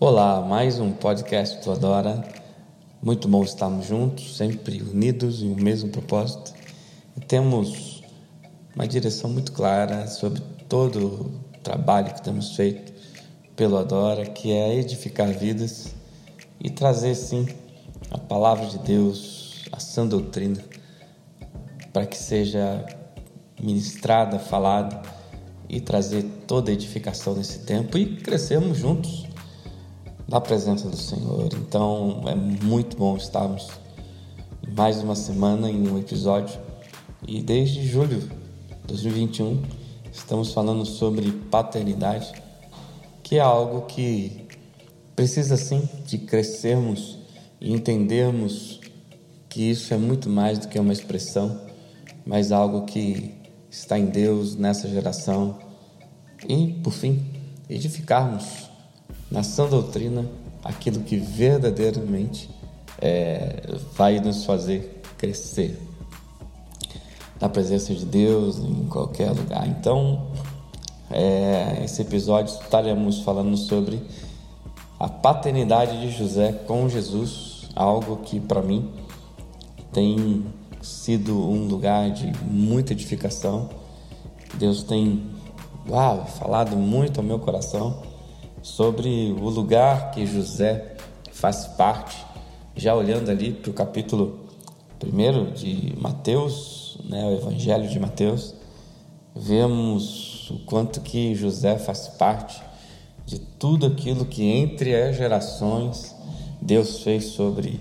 Olá, mais um podcast do Adora. Muito bom estarmos juntos, sempre unidos em um mesmo propósito. E temos uma direção muito clara sobre todo o trabalho que temos feito pelo Adora, que é edificar vidas e trazer, sim, a palavra de Deus, a sã doutrina, para que seja ministrada, falada e trazer toda a edificação nesse tempo e crescermos juntos na presença do Senhor. Então é muito bom estarmos mais uma semana em um episódio e desde julho de 2021 estamos falando sobre paternidade, que é algo que precisa sim de crescermos e entendermos que isso é muito mais do que uma expressão, mas algo que está em Deus nessa geração e, por fim, edificarmos na sã doutrina aquilo que verdadeiramente é, vai nos fazer crescer na presença de Deus em qualquer lugar. Então, é, esse episódio estaremos falando sobre a paternidade de José com Jesus, algo que para mim tem sido um lugar de muita edificação. Deus tem uau, falado muito ao meu coração sobre o lugar que José faz parte, já olhando ali para o capítulo 1 de Mateus, né, o Evangelho de Mateus, vemos o quanto que José faz parte de tudo aquilo que entre as gerações Deus fez sobre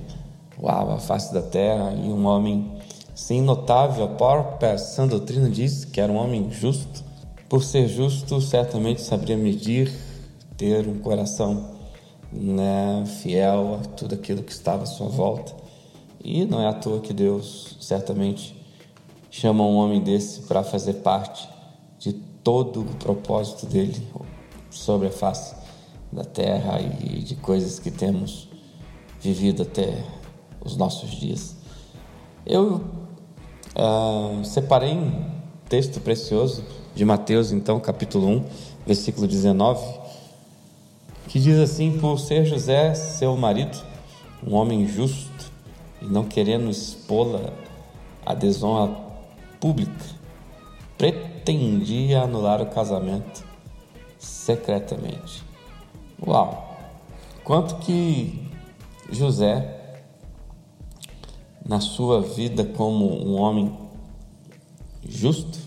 uau, a face da terra e um homem sim notável, a própria sã doutrina diz que era um homem justo. Por ser justo, certamente saberia medir ter um coração né, fiel a tudo aquilo que estava à sua volta. E não é à toa que Deus certamente chama um homem desse para fazer parte de todo o propósito dele sobre a face da terra e de coisas que temos vivido até os nossos dias. Eu uh, separei um texto precioso de Mateus, então, capítulo 1, versículo 19 que diz assim: Por ser José seu marido, um homem justo, e não querendo expô-la à desonra pública, pretendia anular o casamento secretamente. Uau! Quanto que José, na sua vida como um homem justo,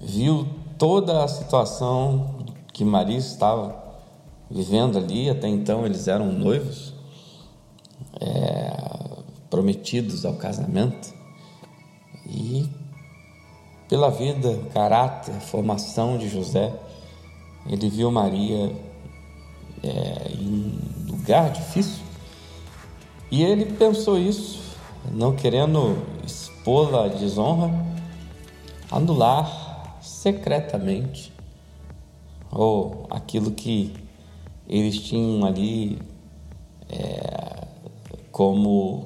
viu toda a situação que Maria estava vivendo ali. Até então eles eram noivos, é, prometidos ao casamento. E pela vida, caráter, formação de José, ele viu Maria é, em lugar difícil. E ele pensou isso, não querendo expô-la à desonra, anular secretamente ou aquilo que eles tinham ali é, como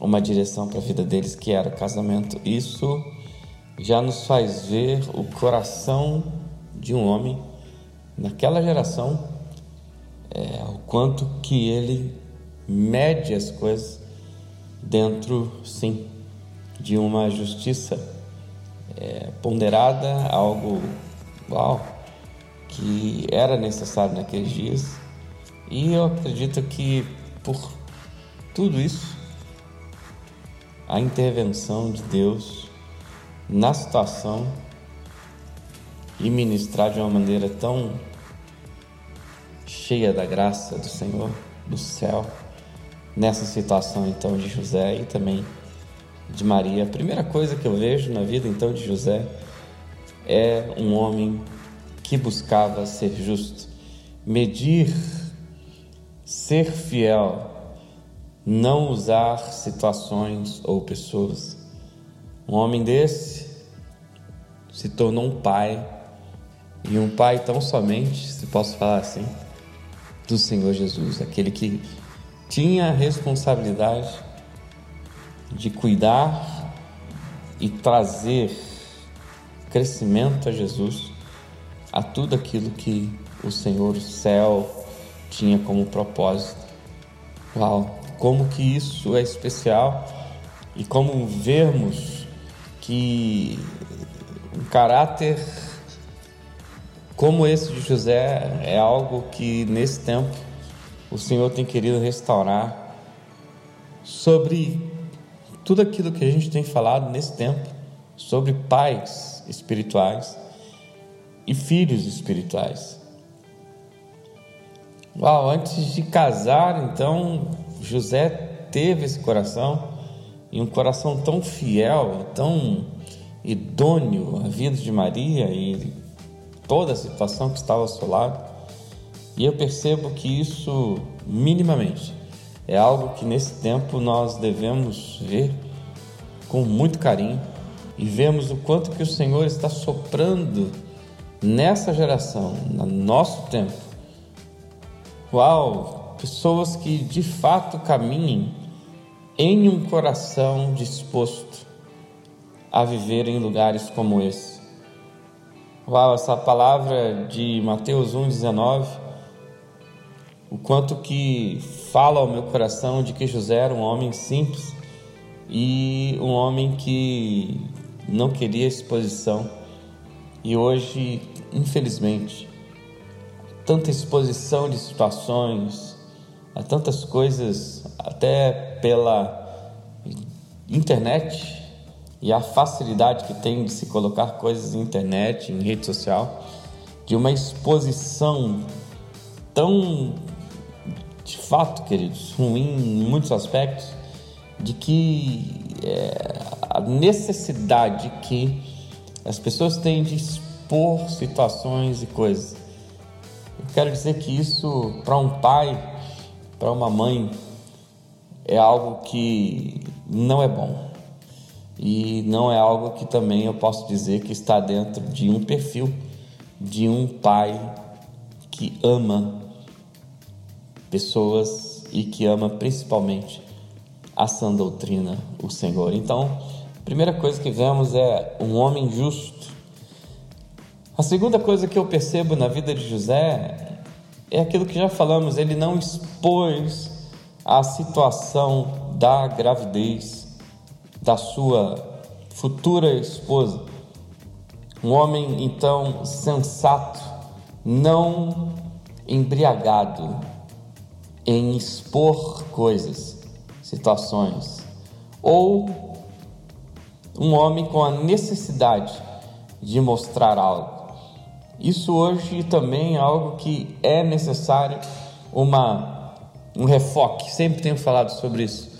uma direção para a vida deles que era o casamento. Isso já nos faz ver o coração de um homem naquela geração, é, o quanto que ele mede as coisas dentro, sim, de uma justiça é, ponderada, algo uau, que era necessário naqueles dias. E eu acredito que por tudo isso, a intervenção de Deus na situação e ministrar de uma maneira tão cheia da graça do Senhor, do céu, nessa situação então de José e também de Maria. A primeira coisa que eu vejo na vida então de José é um homem que buscava ser justo, medir, ser fiel, não usar situações ou pessoas. Um homem desse se tornou um pai, e um pai tão somente, se posso falar assim, do Senhor Jesus, aquele que tinha a responsabilidade de cuidar e trazer crescimento a Jesus a tudo aquilo que o Senhor, o céu tinha como propósito. Uau, como que isso é especial e como vermos que um caráter como esse de José é algo que nesse tempo o Senhor tem querido restaurar sobre tudo aquilo que a gente tem falado nesse tempo, sobre pais espirituais e filhos espirituais. Uau, antes de casar, então, José teve esse coração e um coração tão fiel, tão idôneo à vida de Maria e toda a situação que estava ao seu lado. E eu percebo que isso, minimamente, é algo que nesse tempo nós devemos ver com muito carinho e vemos o quanto que o Senhor está soprando nessa geração, no nosso tempo. Uau, pessoas que de fato caminhem em um coração disposto a viver em lugares como esse. Uau, essa palavra de Mateus 1,19, o quanto que fala ao meu coração de que José era um homem simples e um homem que não queria exposição. E hoje, infelizmente, tanta exposição de situações, a tantas coisas, até pela internet e a facilidade que tem de se colocar coisas na internet, em rede social, de uma exposição tão, de fato, queridos, ruim em muitos aspectos, de que é, a necessidade que as pessoas têm de expor situações e coisas. Eu quero dizer que isso, para um pai, para uma mãe, é algo que não é bom. E não é algo que também eu posso dizer que está dentro de um perfil de um pai que ama pessoas e que ama principalmente a sã doutrina, o Senhor. Então, primeira coisa que vemos é um homem justo. A segunda coisa que eu percebo na vida de José é aquilo que já falamos, ele não expôs a situação da gravidez da sua futura esposa. Um homem então sensato, não embriagado em expor coisas situações, ou um homem com a necessidade de mostrar algo. Isso hoje também é algo que é necessário uma um refoque. Sempre tenho falado sobre isso.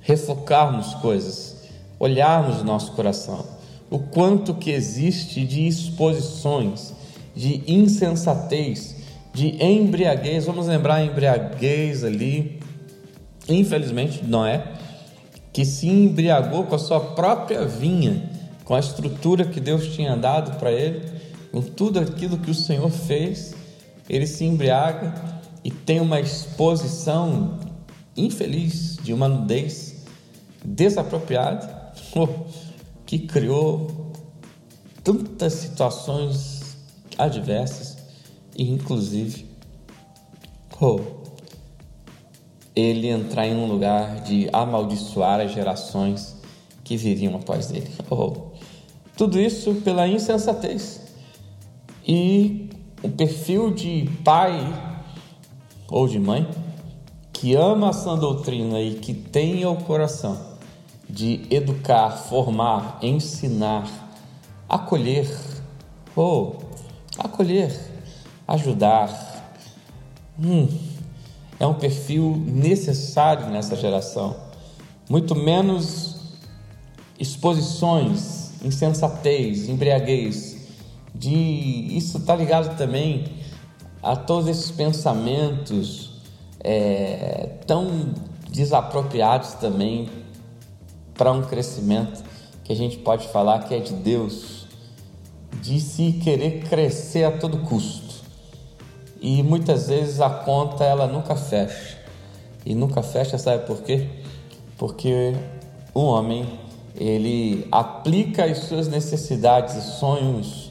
Refocarmos coisas, olharmos o nosso coração, o quanto que existe de exposições, de insensatez, de embriaguez. Vamos lembrar a embriaguez ali Infelizmente, Noé, que se embriagou com a sua própria vinha, com a estrutura que Deus tinha dado para ele, com tudo aquilo que o Senhor fez, ele se embriaga e tem uma exposição infeliz de uma nudez desapropriada que criou tantas situações adversas e inclusive oh, ele entrar em um lugar de amaldiçoar as gerações que viriam após ele. Oh, tudo isso pela insensatez. E o perfil de pai ou de mãe que ama a sã doutrina e que tem o coração de educar, formar, ensinar, acolher, ou oh, acolher, ajudar. Hum, é um perfil necessário nessa geração. Muito menos exposições, insensatez, embriaguez. De isso está ligado também a todos esses pensamentos é, tão desapropriados também para um crescimento que a gente pode falar que é de Deus, de se querer crescer a todo custo e muitas vezes a conta ela nunca fecha. E nunca fecha, sabe por quê? Porque o homem ele aplica as suas necessidades e sonhos,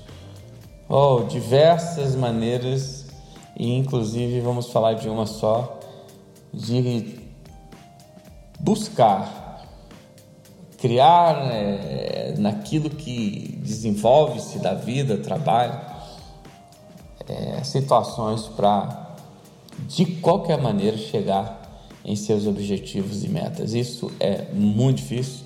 oh, diversas maneiras e inclusive vamos falar de uma só, de buscar criar é, naquilo que desenvolve-se da vida, trabalho, é, situações para de qualquer maneira chegar em seus objetivos e metas. Isso é muito difícil,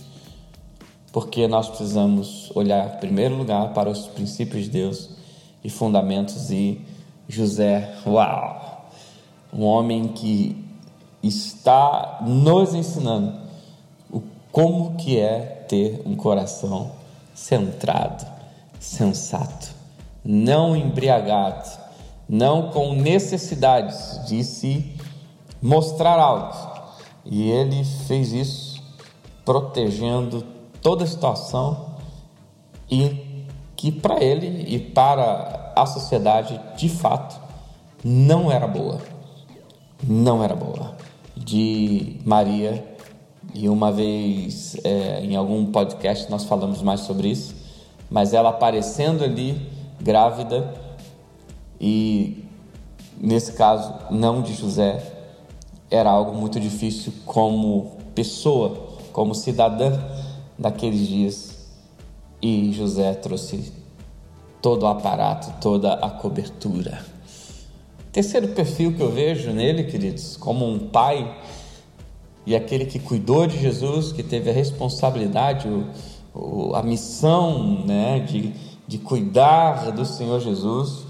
porque nós precisamos olhar em primeiro lugar para os princípios de Deus e fundamentos e José, uau, um homem que está nos ensinando o como que é ter um coração centrado, sensato, não embriagado, não com necessidades de se mostrar algo. E ele fez isso protegendo toda a situação e que para ele e para a sociedade de fato não era boa. Não era boa. De Maria, e uma vez é, em algum podcast nós falamos mais sobre isso, mas ela aparecendo ali grávida e nesse caso não de José, era algo muito difícil como pessoa, como cidadã naqueles dias. E José trouxe todo o aparato, toda a cobertura. Terceiro perfil que eu vejo nele, queridos, como um pai e aquele que cuidou de Jesus, que teve a responsabilidade, o, o, a missão né, de, de cuidar do Senhor Jesus,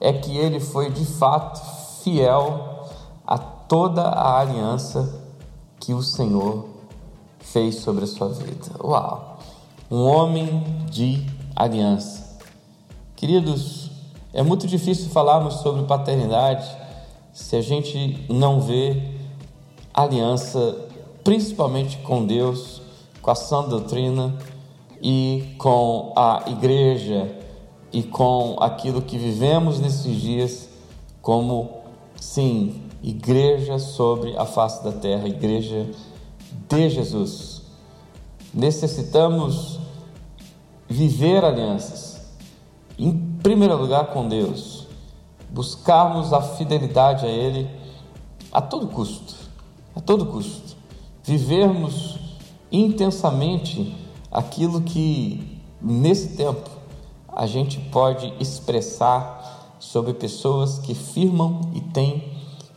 é que ele foi de fato fiel a toda a aliança que o Senhor fez sobre a sua vida. Uau! Um homem de aliança. Queridos, é muito difícil falarmos sobre paternidade se a gente não vê aliança, principalmente com Deus, com a sã doutrina e com a igreja e com aquilo que vivemos nesses dias como, sim, igreja sobre a face da terra, igreja de Jesus. Necessitamos viver alianças, em primeiro lugar com Deus, buscarmos a fidelidade a Ele a todo custo, a todo custo, vivermos intensamente aquilo que nesse tempo a gente pode expressar sobre pessoas que firmam e têm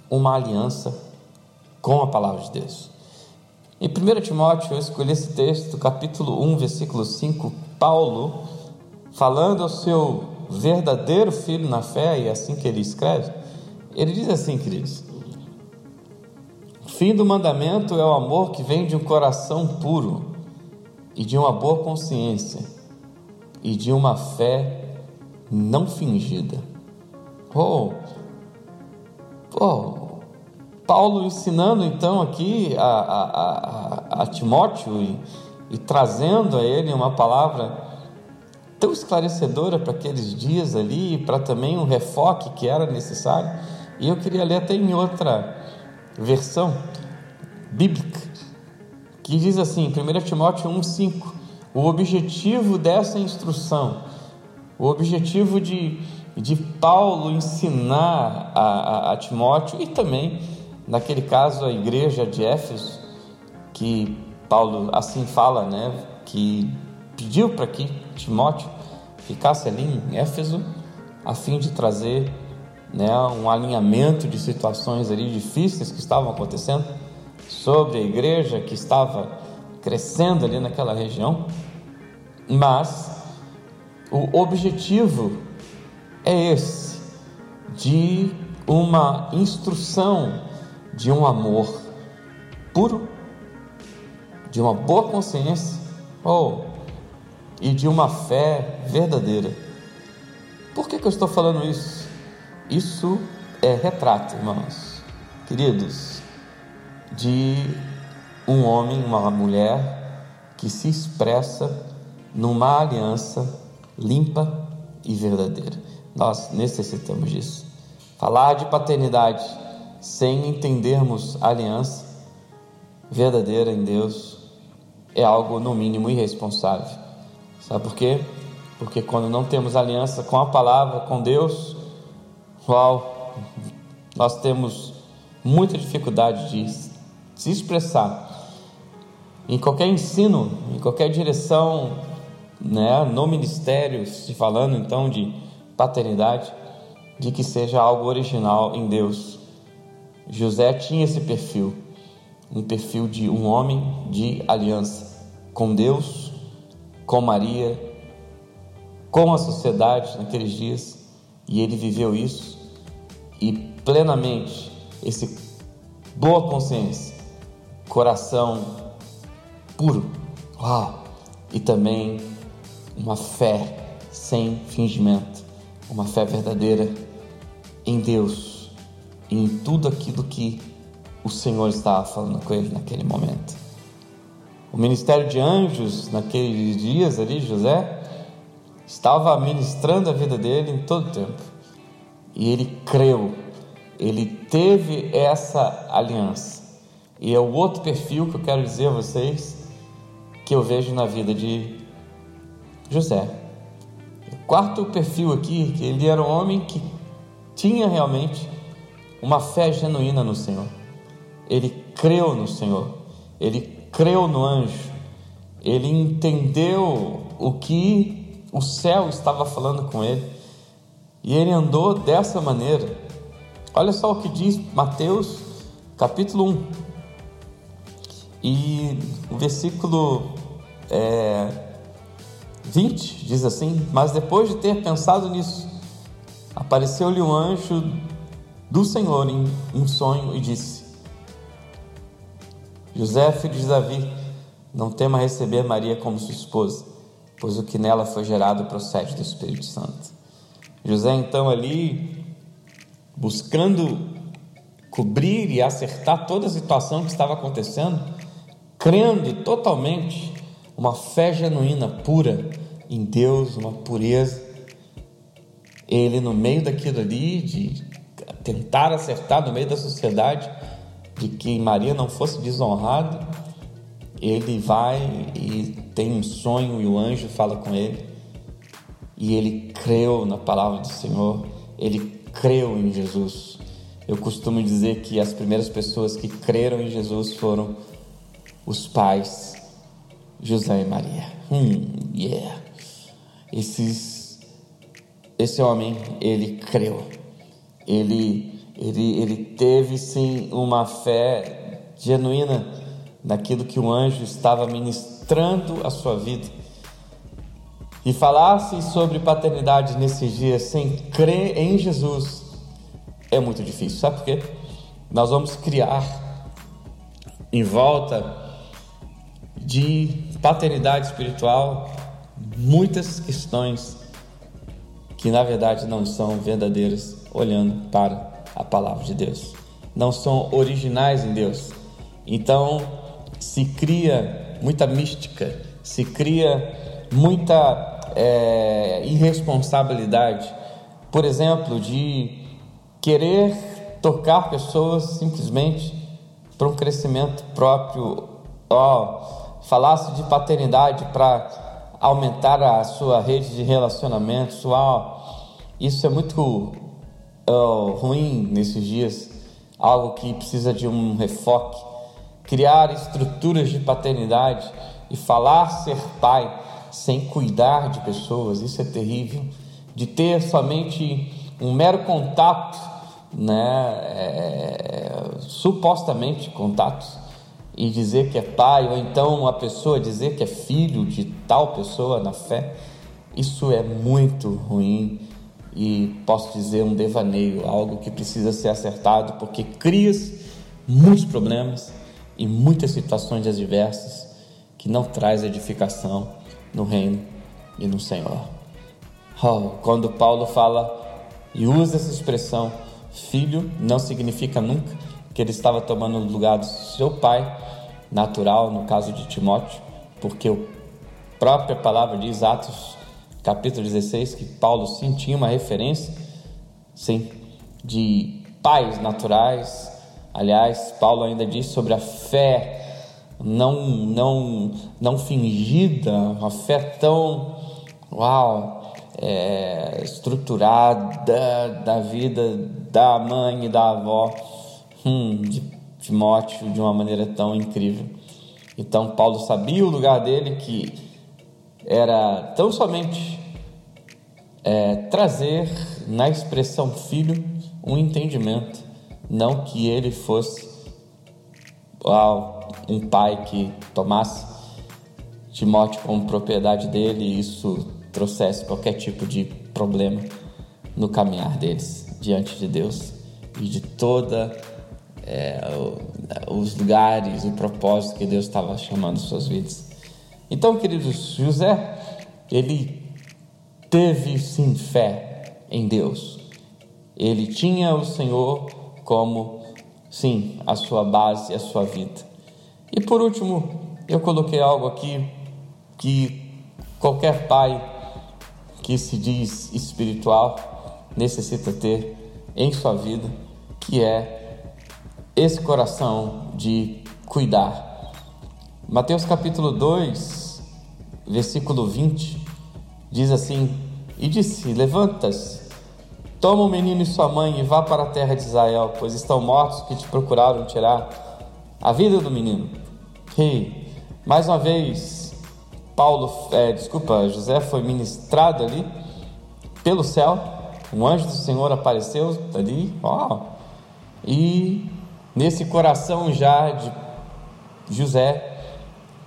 uma aliança com a palavra de Deus. Em 1 Timóteo, eu escolhi esse texto, capítulo 1, versículo 5, Paulo, falando ao seu verdadeiro filho na fé, e é assim que ele escreve, ele diz assim, queridos: O fim do mandamento é o amor que vem de um coração puro e de uma boa consciência e de uma fé não fingida. Oh, oh Paulo ensinando então aqui a, a, a, a Timóteo e, e trazendo a ele uma palavra tão esclarecedora para aqueles dias ali, para também um refoque que era necessário. E eu queria ler até em outra versão bíblica, que diz assim, 1 Timóteo 1,5: o objetivo dessa instrução, o objetivo de, de Paulo ensinar a, a, a Timóteo e também Naquele caso, a igreja de Éfeso, que Paulo assim fala, né, que pediu para que Timóteo ficasse ali em Éfeso, a fim de trazer né, um alinhamento de situações ali difíceis que estavam acontecendo sobre a igreja que estava crescendo ali naquela região, mas o objetivo é esse de uma instrução de um amor puro, de uma boa consciência ou oh, e de uma fé verdadeira. Por que, que eu estou falando isso? Isso é retrato, irmãos, queridos, de um homem, uma mulher que se expressa numa aliança limpa e verdadeira. Nós necessitamos disso. Falar de paternidade sem entendermos a aliança verdadeira em Deus é algo, no mínimo, irresponsável. Sabe por quê? Porque quando não temos aliança com a palavra, com Deus, Uau, nós temos muita dificuldade de se expressar em qualquer ensino, em qualquer direção, né, no ministério, se falando então de paternidade, de que seja algo original em Deus. José tinha esse perfil, um perfil de um homem de aliança com Deus, com Maria, com a sociedade naqueles dias, e ele viveu isso e plenamente esse boa consciência, coração puro, uau, e também uma fé sem fingimento, uma fé verdadeira em Deus e em tudo aquilo que o Senhor estava falando com ele naquele momento. O ministério de anjos, naqueles dias ali, José, estava ministrando a vida dele em todo o tempo. E ele creu, ele teve essa aliança. E é o outro perfil que eu quero dizer a vocês que eu vejo na vida de José. O quarto perfil aqui, que ele era um homem que tinha realmente uma fé genuína no Senhor. Ele creu no Senhor, ele creu no anjo, ele entendeu o que o céu estava falando com ele e ele andou dessa maneira. Olha só o que diz Mateus capítulo 1 e o versículo é, 20 diz assim: Mas depois de ter pensado nisso, apareceu-lhe um anjo do Senhor em um sonho e disse: José, filho de Davi, não tema receber Maria como sua esposa, pois o que nela foi gerado procede do Espírito Santo. José, então, ali, buscando cobrir e acertar toda a situação que estava acontecendo, crendo totalmente, uma fé genuína, pura em Deus, uma pureza. Ele, no meio daquilo ali, de tentar acertar no meio da sociedade, de que Maria não fosse desonrada, ele vai e tem um sonho e o anjo fala com ele. E ele creu na palavra do Senhor, ele creu em Jesus. Eu costumo dizer que as primeiras pessoas que creram em Jesus foram os pais, José e Maria. Hum, yeah. Esses, esse homem, ele creu. Ele ele, ele teve sim uma fé genuína naquilo que o anjo estava ministrando à sua vida. E falasse sobre paternidade nesses dias sem crer em Jesus é muito difícil. Sabe por quê? Nós vamos criar em volta de paternidade espiritual muitas questões que na verdade não são verdadeiras olhando para a palavra de Deus, não são originais em Deus. Então se cria muita mística, se cria muita é, irresponsabilidade, por exemplo, de querer tocar pessoas simplesmente para um crescimento próprio, ó, falasse de paternidade para aumentar a sua rede de relacionamentos, isso é muito uh, ruim nesses dias, algo que precisa de um refoque, criar estruturas de paternidade e falar ser pai sem cuidar de pessoas, isso é terrível. De ter somente um mero contato, né, é, supostamente contatos, e dizer que é pai, ou então uma pessoa dizer que é filho de tal pessoa na fé, isso é muito ruim e posso dizer um devaneio, algo que precisa ser acertado, porque cria muitos problemas e muitas situações adversas que não traz edificação no reino e no Senhor. Oh, quando Paulo fala e usa essa expressão, filho, não significa nunca que ele estava tomando o lugar do seu pai natural, no caso de Timóteo, porque a própria palavra diz, Atos capítulo 16, que Paulo sim tinha uma referência, sim, de pais naturais. Aliás, Paulo ainda diz sobre a fé não, não, não fingida, uma fé tão, uau, é, estruturada da vida da mãe e da avó hum, de Timóteo de uma maneira tão incrível. Então, Paulo sabia o lugar dele que era tão somente é, trazer na expressão filho um entendimento, não que ele fosse um pai que tomasse Timóteo como propriedade dele e isso trouxesse qualquer tipo de problema no caminhar deles diante de Deus e de toda é, os lugares e propósitos que Deus estava chamando suas vidas. Então, queridos, José, ele teve sim fé em Deus. Ele tinha o Senhor como, sim, a sua base, a sua vida. E por último, eu coloquei algo aqui que qualquer pai que se diz espiritual necessita ter em sua vida, que é esse coração de cuidar. Mateus capítulo 2, versículo 20, diz assim: E disse: Levanta-se, toma o menino e sua mãe e vá para a terra de Israel, pois estão mortos que te procuraram tirar a vida do menino. Rei, mais uma vez, Paulo, é, desculpa, José foi ministrado ali pelo céu. Um anjo do Senhor apareceu ali, ó, e nesse coração já de José,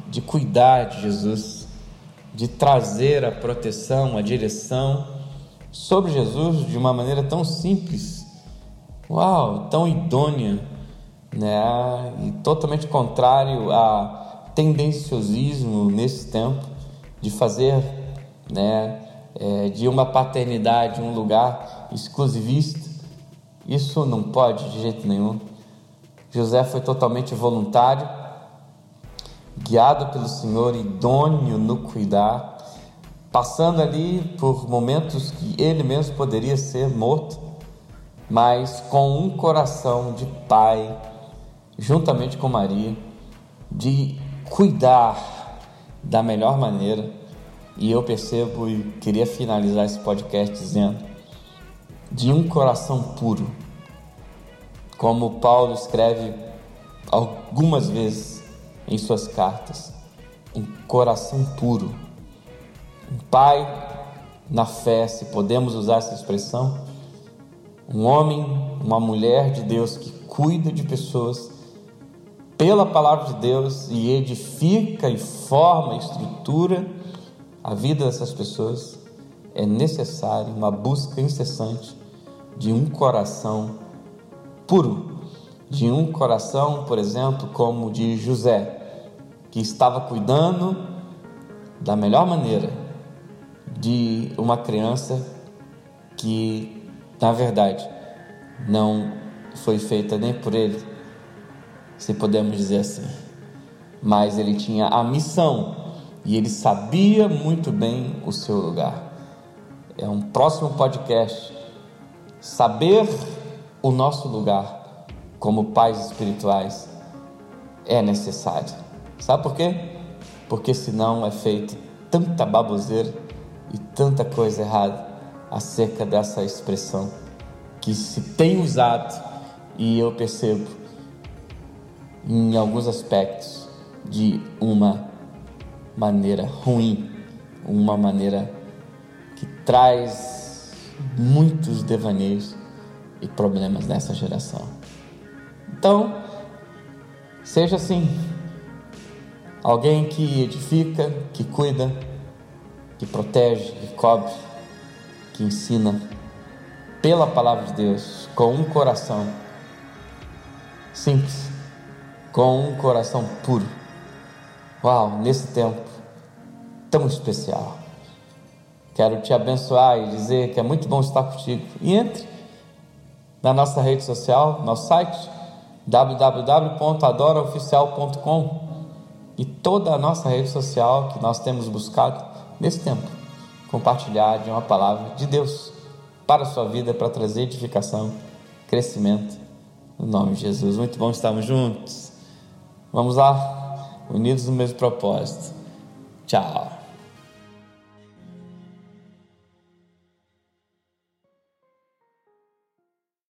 de cuidar de Jesus, de trazer a proteção, a direção sobre Jesus de uma maneira tão simples, uau, tão idônea né? E totalmente contrário a tendenciosismo nesse tempo de fazer, né? É, de uma paternidade um lugar exclusivista. Isso não pode de jeito nenhum. José foi totalmente voluntário, guiado pelo Senhor, idôneo no cuidar, passando ali por momentos que ele mesmo poderia ser morto, mas com um coração de pai juntamente com Maria, de cuidar da melhor maneira. E eu percebo e queria finalizar esse podcast dizendo de um coração puro. Como Paulo escreve algumas vezes em suas cartas, um coração puro. Um pai na fé, se podemos usar essa expressão, um homem, uma mulher de Deus que cuida de pessoas pela palavra de Deus e edifica e forma, estrutura a vida dessas pessoas, é necessário uma busca incessante de um coração puro, de um coração, por exemplo, como o de José, que estava cuidando da melhor maneira de uma criança que, na verdade, não foi feita nem por ele, se podemos dizer assim. Mas ele tinha a missão e ele sabia muito bem o seu lugar. É um próximo podcast. Saber o nosso lugar como pais espirituais é necessário. Sabe por quê? Porque senão é feito tanta baboseira e tanta coisa errada acerca dessa expressão que se tem usado e eu percebo em alguns aspectos de uma maneira ruim, uma maneira que traz muitos devaneios e problemas nessa geração. Então, seja assim, alguém que edifica, que cuida, que protege, que cobre, que ensina pela palavra de Deus, com um coração simples com um coração puro. Uau, nesse tempo tão especial. Quero te abençoar e dizer que é muito bom estar contigo. E entre na nossa rede social, nosso site www.adoraoficial.com e toda a nossa rede social que nós temos buscado nesse tempo compartilhar de uma palavra de Deus para a sua vida, para trazer edificação, crescimento. No nome de Jesus. Muito bom estarmos juntos. Vamos lá, unidos no mesmo propósito. Tchau.